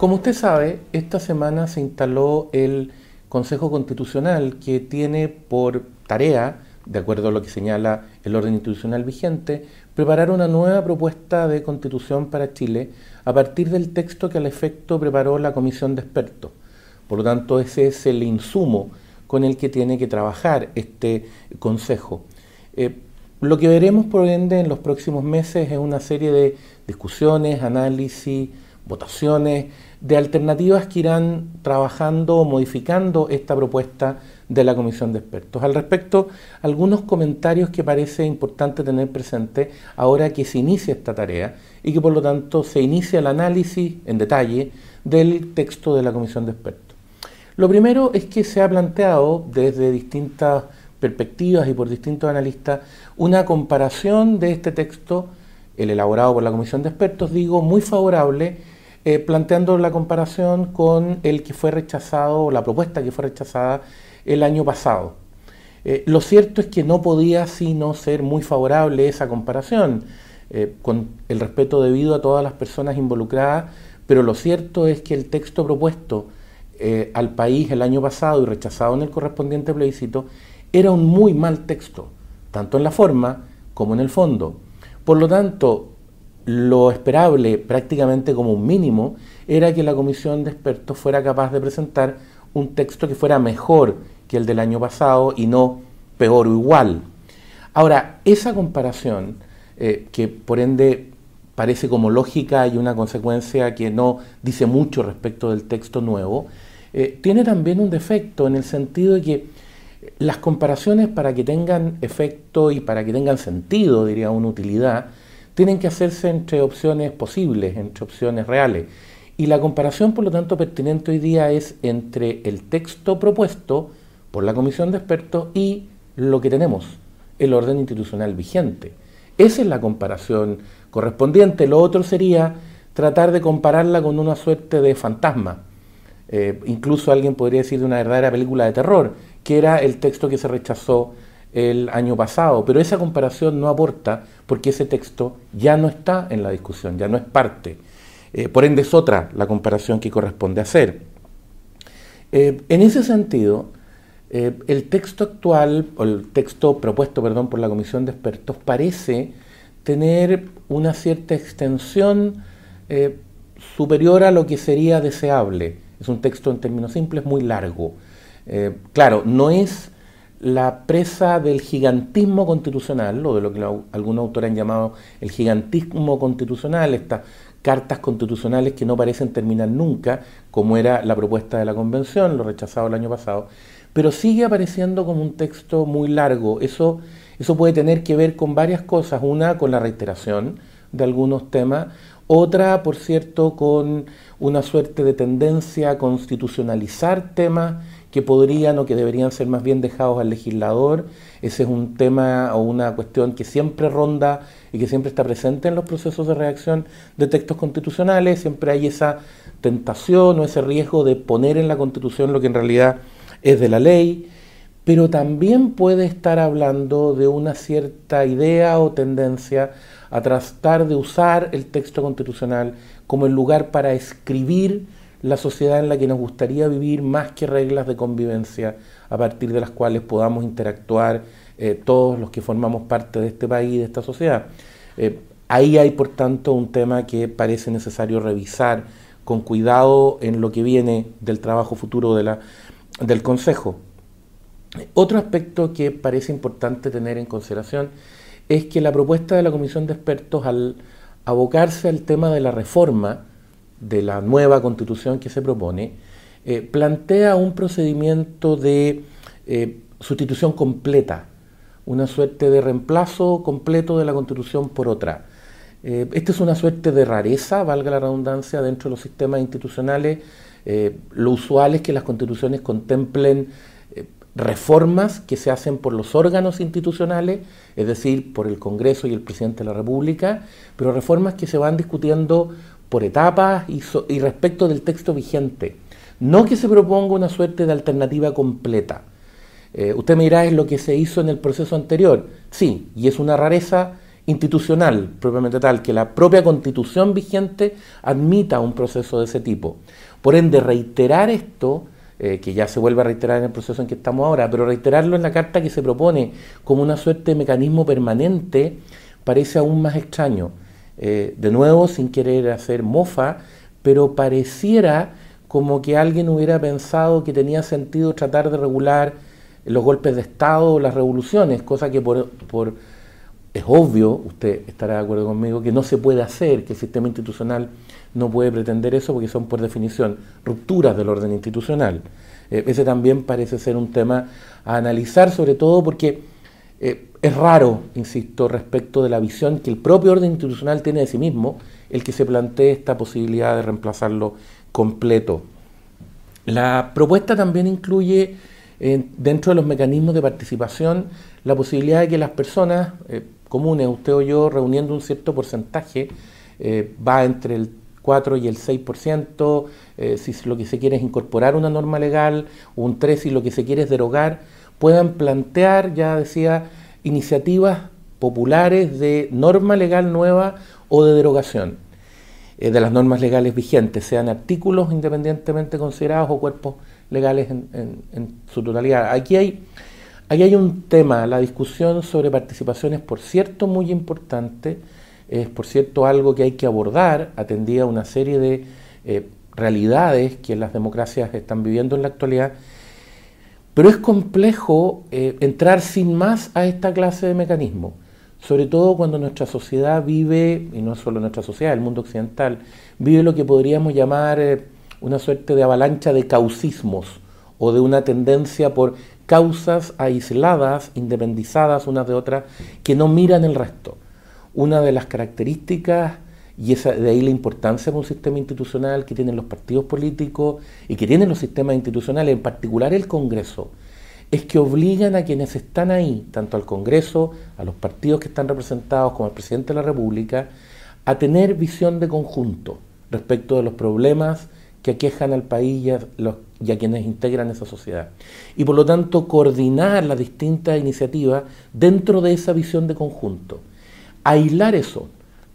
Como usted sabe, esta semana se instaló el Consejo Constitucional que tiene por tarea, de acuerdo a lo que señala el orden institucional vigente, preparar una nueva propuesta de constitución para Chile a partir del texto que al efecto preparó la Comisión de Expertos. Por lo tanto, ese es el insumo con el que tiene que trabajar este Consejo. Eh, lo que veremos, por ende, en los próximos meses es una serie de discusiones, análisis, votaciones, de alternativas que irán trabajando o modificando esta propuesta de la Comisión de Expertos. Al respecto, algunos comentarios que parece importante tener presente ahora que se inicia esta tarea y que por lo tanto se inicia el análisis en detalle del texto de la Comisión de Expertos. Lo primero es que se ha planteado desde distintas perspectivas y por distintos analistas una comparación de este texto, el elaborado por la Comisión de Expertos, digo, muy favorable eh, planteando la comparación con el que fue rechazado, la propuesta que fue rechazada el año pasado. Eh, lo cierto es que no podía sino ser muy favorable esa comparación, eh, con el respeto debido a todas las personas involucradas, pero lo cierto es que el texto propuesto al país el año pasado y rechazado en el correspondiente plebiscito era un muy mal texto, tanto en la forma como en el fondo. Por lo tanto, lo esperable, prácticamente como un mínimo, era que la comisión de expertos fuera capaz de presentar un texto que fuera mejor que el del año pasado y no peor o igual. Ahora, esa comparación, eh, que por ende parece como lógica y una consecuencia que no dice mucho respecto del texto nuevo, eh, tiene también un defecto en el sentido de que las comparaciones para que tengan efecto y para que tengan sentido, diría una utilidad, tienen que hacerse entre opciones posibles, entre opciones reales. Y la comparación, por lo tanto, pertinente hoy día es entre el texto propuesto por la Comisión de Expertos y lo que tenemos, el orden institucional vigente. Esa es la comparación correspondiente. Lo otro sería tratar de compararla con una suerte de fantasma. Eh, incluso alguien podría decir de una verdadera película de terror, que era el texto que se rechazó el año pasado, pero esa comparación no aporta porque ese texto ya no está en la discusión, ya no es parte. Eh, por ende es otra la comparación que corresponde hacer. Eh, en ese sentido, eh, el texto actual, o el texto propuesto, perdón, por la Comisión de Expertos, parece tener una cierta extensión superior a lo que sería deseable. Es un texto en términos simples muy largo. Claro, no es la presa del gigantismo constitucional, o de lo que algunos autores han llamado el gigantismo constitucional, estas cartas constitucionales que no parecen terminar nunca, como era la propuesta de la convención, lo rechazado el año pasado, pero sigue apareciendo como un texto muy largo. Eso, eso puede tener que ver con varias cosas, una con la reiteración de algunos temas, otra, por cierto, con una suerte de tendencia a constitucionalizar temas que podrían o que deberían ser más bien dejados al legislador. Ese es un tema o una cuestión que siempre ronda y que siempre está presente en los procesos de reacción de textos constitucionales. Siempre hay esa tentación o ese riesgo de poner en la constitución lo que en realidad es de la ley, pero también puede estar hablando de una cierta idea o tendencia a tratar de usar el texto constitucional como el lugar para escribir la sociedad en la que nos gustaría vivir más que reglas de convivencia a partir de las cuales podamos interactuar eh, todos los que formamos parte de este país y de esta sociedad. Eh, ahí hay, por tanto, un tema que parece necesario revisar con cuidado en lo que viene del trabajo futuro del Consejo. Otro aspecto que parece importante tener en consideración es que la propuesta de la Comisión de Expertos al abocarse al tema de la reforma, de la nueva constitución que se propone, eh, plantea un procedimiento de eh, sustitución completa, una suerte de reemplazo completo de la constitución por otra. Eh, esta es una suerte de rareza, valga la redundancia, dentro de los sistemas institucionales. lo usual es que las constituciones contemplen reformas que se hacen por los órganos institucionales, es decir, por el Congreso y el Presidente de la República, pero reformas que se van discutiendo por etapas y, respecto del texto vigente. No que se proponga una suerte de alternativa completa. Eh, usted me dirá, es lo que se hizo en el proceso anterior. Sí, y es una rareza institucional, propiamente tal, que la propia constitución vigente admita un proceso de ese tipo. Por ende, reiterar esto, eh, que ya se vuelve a reiterar en el proceso en que estamos ahora, pero reiterarlo en la carta que se propone como una suerte de mecanismo permanente, parece aún más extraño. Eh, de nuevo, sin querer hacer mofa, pero pareciera como que alguien hubiera pensado que tenía sentido tratar de regular los golpes de Estado o las revoluciones, cosa que por, por es obvio, usted estará de acuerdo conmigo, que no se puede hacer, que el sistema institucional no puede pretender eso porque son por definición rupturas del orden institucional. Eh, ese también parece ser un tema a analizar, sobre todo porque eh, es raro, insisto, respecto de la visión que el propio orden institucional tiene de sí mismo, el que se plantee esta posibilidad de reemplazarlo completo. La propuesta también incluye eh, dentro de los mecanismos de participación la posibilidad de que las personas comunes, usted o yo, reuniendo un cierto porcentaje, eh, va entre el 4 y el 6%, eh, si lo que se quiere es incorporar una norma legal, un 3 si lo que se quiere es derogar, puedan plantear, ya decía, iniciativas populares de norma legal nueva o de derogación eh, de las normas legales vigentes, sean artículos independientemente considerados o cuerpos legales en, su totalidad. Aquí hay Aquí hay un tema, la discusión sobre participación es por cierto muy importante, es por cierto algo que hay que abordar, atendía a una serie de eh, realidades que las democracias están viviendo en la actualidad, pero es complejo eh, entrar sin más a esta clase de mecanismo, sobre todo cuando nuestra sociedad vive, y no solo nuestra sociedad, el mundo occidental, vive lo que podríamos llamar eh, una suerte de avalancha de causismos o de una tendencia por causas aisladas, independizadas unas de otras, que no miran el resto. Una de las características, y esa, de ahí la importancia de un sistema institucional que tienen los partidos políticos y que tienen los sistemas institucionales, en particular el Congreso, es que obligan a quienes están ahí, tanto al Congreso, a los partidos que están representados como al presidente de la República, a tener visión de conjunto respecto de los problemas que aquejan al país y a, los, quienes integran esa sociedad. Y por lo tanto, coordinar las distintas iniciativas dentro de esa visión de conjunto. Aislar eso,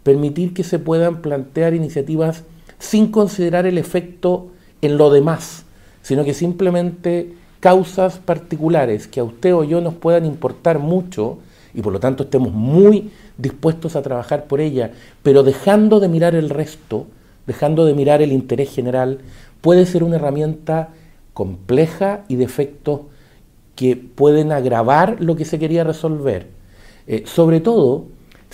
permitir que se puedan plantear iniciativas sin considerar el efecto en lo demás, sino que simplemente causas particulares que a usted o yo nos puedan importar mucho y por lo tanto estemos muy dispuestos a trabajar por ella, pero dejando de mirar el resto, dejando de mirar el interés general, puede ser una herramienta compleja y de efectos que pueden agravar lo que se quería resolver. Eh, sobre todo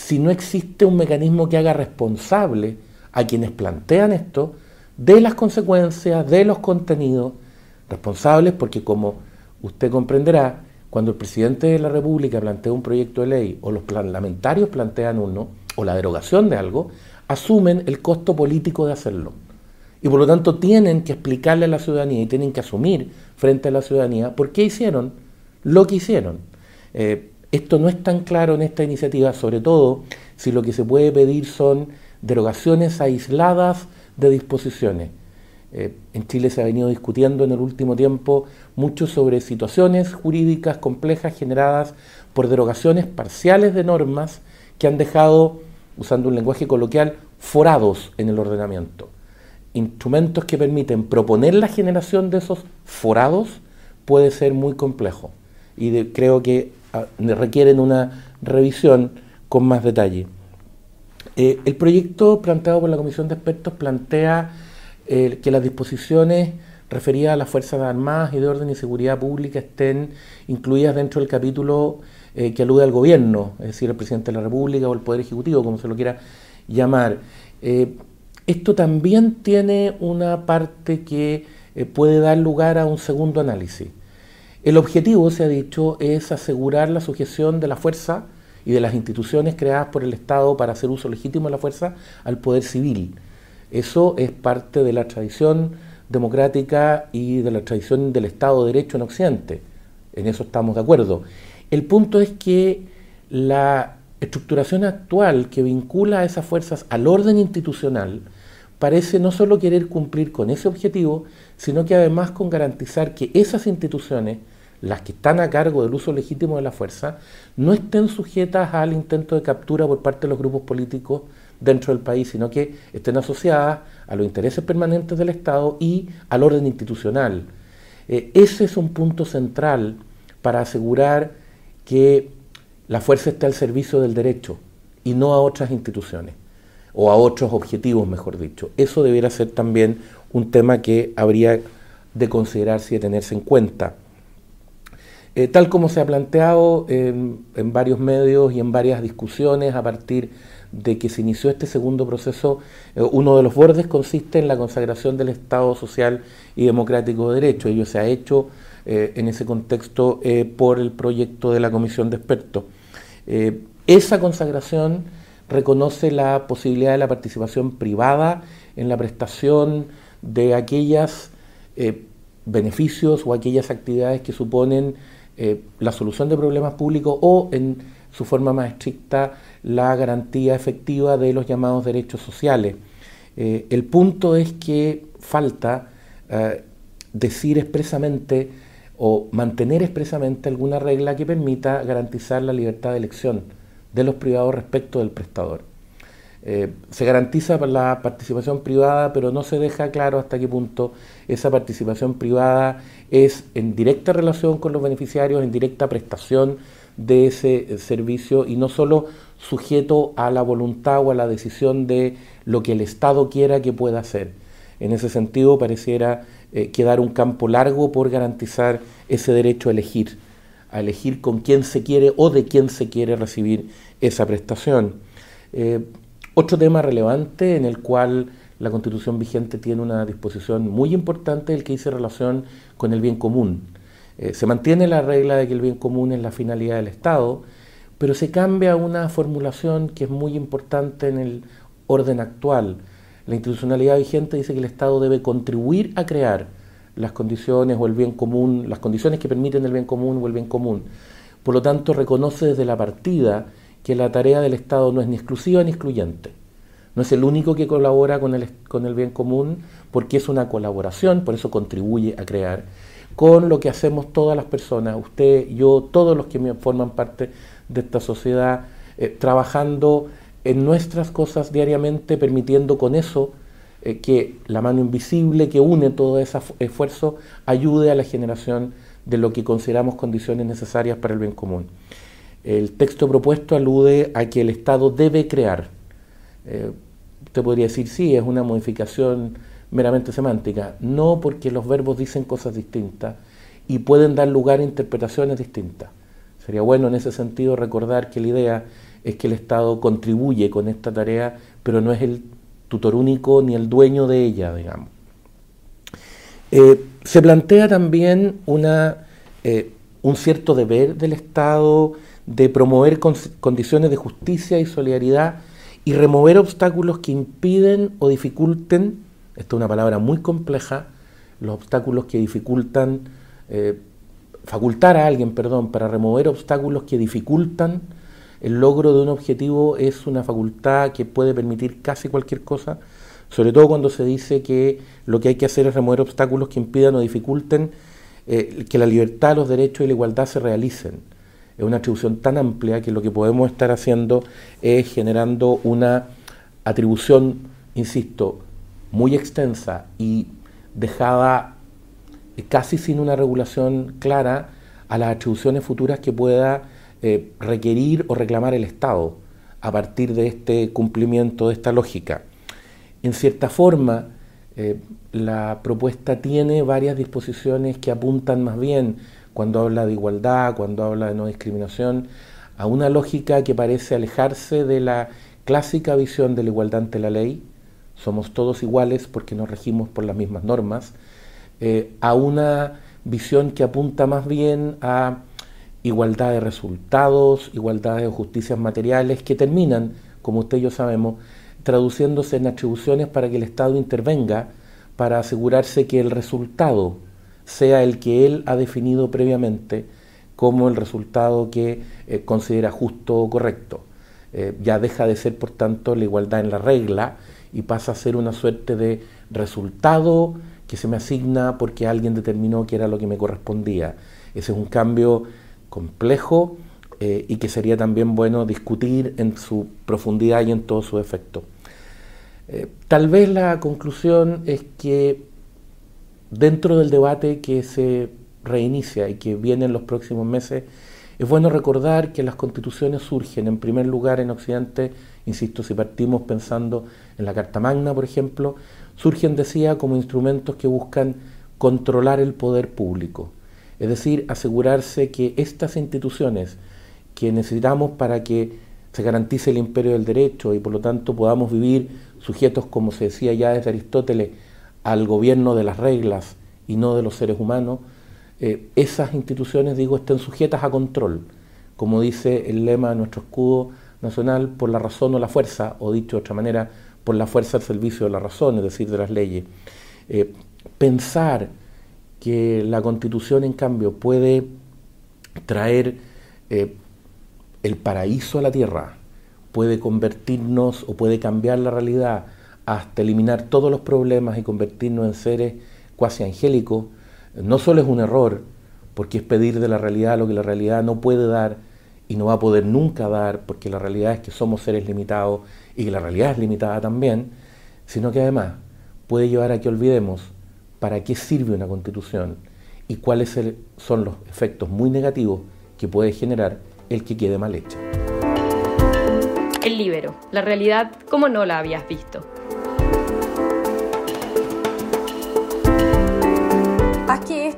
si no existe un mecanismo que haga responsable a quienes plantean esto de las consecuencias, de los contenidos, responsables porque como usted comprenderá, cuando el presidente de la República plantea un proyecto de ley o los parlamentarios plantean uno, o la derogación de algo, asumen el costo político de hacerlo. Y por lo tanto tienen que explicarle a la ciudadanía y tienen que asumir frente a la ciudadanía por qué hicieron lo que hicieron. Eh, esto no es tan claro en esta iniciativa, sobre todo si lo que se puede pedir son derogaciones aisladas de disposiciones. Eh, en Chile se ha venido discutiendo en el último tiempo mucho sobre situaciones jurídicas complejas generadas por derogaciones parciales de normas que han dejado usando un lenguaje coloquial, forados en el ordenamiento. Instrumentos que permiten proponer la generación de esos forados puede ser muy complejo y creo que requieren una revisión con más detalle. Eh, el proyecto planteado por la Comisión de Expertos plantea eh, que las disposiciones referidas a las Fuerzas Armadas y de Orden y Seguridad Pública estén incluidas dentro del capítulo eh, que alude al gobierno, es decir, el presidente de la República o el Poder Ejecutivo, como se lo quiera llamar. Esto también tiene una parte que puede dar lugar a un segundo análisis. El objetivo, se ha dicho, es asegurar la sujeción de la fuerza y de las instituciones creadas por el Estado para hacer uso legítimo de la fuerza al poder civil. Eso es parte de la tradición democrática y de la tradición del Estado de Derecho en Occidente. En eso estamos de acuerdo. El punto es que la estructuración actual que vincula a esas fuerzas al orden institucional parece no solo querer cumplir con ese objetivo, sino que además con garantizar que esas instituciones, las que están a cargo del uso legítimo de la fuerza, no estén sujetas al intento de captura por parte de los grupos políticos dentro del país, sino que estén asociadas a los intereses permanentes del Estado y al orden institucional. Eh, ese es un punto central para asegurar que la fuerza esté al servicio del derecho y no a otras instituciones o a otros objetivos, mejor dicho. Eso debiera ser también un tema que habría de considerarse y de tenerse en cuenta. Eh, tal como se ha planteado en, varios medios y en varias discusiones a partir de que se inició este segundo proceso, eh, uno de los bordes consiste en la consagración del Estado social y democrático de derecho. Ello se ha hecho eh, en ese contexto por el proyecto de la Comisión de Expertos. esa consagración reconoce la posibilidad de la participación privada en la prestación de aquellos eh, beneficios o aquellas actividades que suponen eh, la solución de problemas públicos o, en su forma más estricta, la garantía efectiva de los llamados derechos sociales. Eh, el punto es que falta decir expresamente o mantener expresamente alguna regla que permita garantizar la libertad de elección de los privados respecto del prestador. Eh, se garantiza la participación privada, pero no se deja claro hasta qué punto esa participación privada es en directa relación con los beneficiarios, en directa prestación de ese servicio y no solo sujeto a la voluntad o a la decisión de lo que el Estado quiera que pueda hacer. En ese sentido, pareciera eh, quedar un campo largo por garantizar ese derecho a elegir a elegir con quién se quiere o de quién se quiere recibir esa prestación. Eh, otro tema relevante en el cual la constitución vigente tiene una disposición muy importante el que dice relación con el bien común. Eh, se mantiene la regla de que el bien común es la finalidad del Estado, pero se cambia una formulación que es muy importante en el orden actual. La institucionalidad vigente dice que el Estado debe contribuir a crear las condiciones o el bien común, las condiciones que permiten el bien común o el bien común. Por lo tanto, reconoce desde la partida que la tarea del Estado no es ni exclusiva ni excluyente. No es el único que colabora con el, con el bien común porque es una colaboración, por eso contribuye a crear, con lo que hacemos todas las personas, usted, yo, todos los que forman parte de esta sociedad, eh, trabajando en nuestras cosas diariamente, permitiendo con eso eh, que la mano invisible que une todo ese esfuerzo ayude a la generación de lo que consideramos condiciones necesarias para el bien común. El texto propuesto alude a que el Estado debe crear. Eh, usted podría decir, sí, es una modificación meramente semántica. No porque los verbos dicen cosas distintas y pueden dar lugar a interpretaciones distintas. Sería bueno en ese sentido recordar que la idea es que el Estado contribuye con esta tarea, pero no es el tutor único ni el dueño de ella, digamos. Eh, se plantea también una, eh, un cierto deber del Estado de promover condiciones de justicia y solidaridad y remover obstáculos que impiden o dificulten, esta es una palabra muy compleja, los obstáculos que dificultan, eh, facultar a alguien, perdón, para remover obstáculos que dificultan el logro de un objetivo es una facultad que puede permitir casi cualquier cosa, sobre todo cuando se dice que lo que hay que hacer es remover obstáculos que impidan o dificulten eh, que la libertad, los derechos y la igualdad se realicen. Es una atribución tan amplia que lo que podemos estar haciendo es generando una atribución, insisto, muy extensa y dejada casi sin una regulación clara a las atribuciones futuras que pueda eh, requerir o reclamar el Estado a partir de este cumplimiento de esta lógica. En cierta forma, eh, la propuesta tiene varias disposiciones que apuntan más bien, cuando habla de igualdad, cuando habla de no discriminación, a una lógica que parece alejarse de la clásica visión de la igualdad ante la ley, somos todos iguales porque nos regimos por las mismas normas, eh, a una visión que apunta más bien a igualdad de resultados, igualdad de justicias materiales, que terminan, como usted y yo sabemos, traduciéndose en atribuciones para que el Estado intervenga para asegurarse que el resultado sea el que él ha definido previamente como el resultado que eh, considera justo o correcto. Eh, ya deja de ser, por tanto, la igualdad en la regla y pasa a ser una suerte de resultado que se me asigna porque alguien determinó que era lo que me correspondía. Ese es un cambio complejo eh, y que sería también bueno discutir en su profundidad y en todo su efecto. Tal vez la conclusión es que dentro del debate que se reinicia y que viene en los próximos meses, es bueno recordar que las constituciones surgen en primer lugar en Occidente, insisto, si partimos pensando en la Carta Magna, por ejemplo, surgen, decía, como instrumentos que buscan controlar el poder público, es decir, asegurarse que estas instituciones que necesitamos para que se garantice el imperio del derecho y por lo tanto podamos vivir sujetos, como se decía ya desde Aristóteles, al gobierno de las reglas y no de los seres humanos, eh, esas instituciones, digo, estén sujetas a control, como dice el lema de nuestro escudo nacional, por la razón o la fuerza, o dicho de otra manera, por la fuerza al servicio de la razón, es decir, de las leyes. Eh, pensar que la constitución, en cambio, puede traer eh, el paraíso a la tierra, puede convertirnos o puede cambiar la realidad hasta eliminar todos los problemas y convertirnos en seres cuasi angélicos, no solo es un error, porque es pedir de la realidad lo que la realidad no puede dar y no va a poder nunca dar, porque la realidad es que somos seres limitados y que la realidad es limitada también, sino que además puede llevar a que olvidemos para qué sirve una constitución y cuáles son los efectos muy negativos que puede generar el que quede mal hecha. El libero, la realidad como no la habías visto.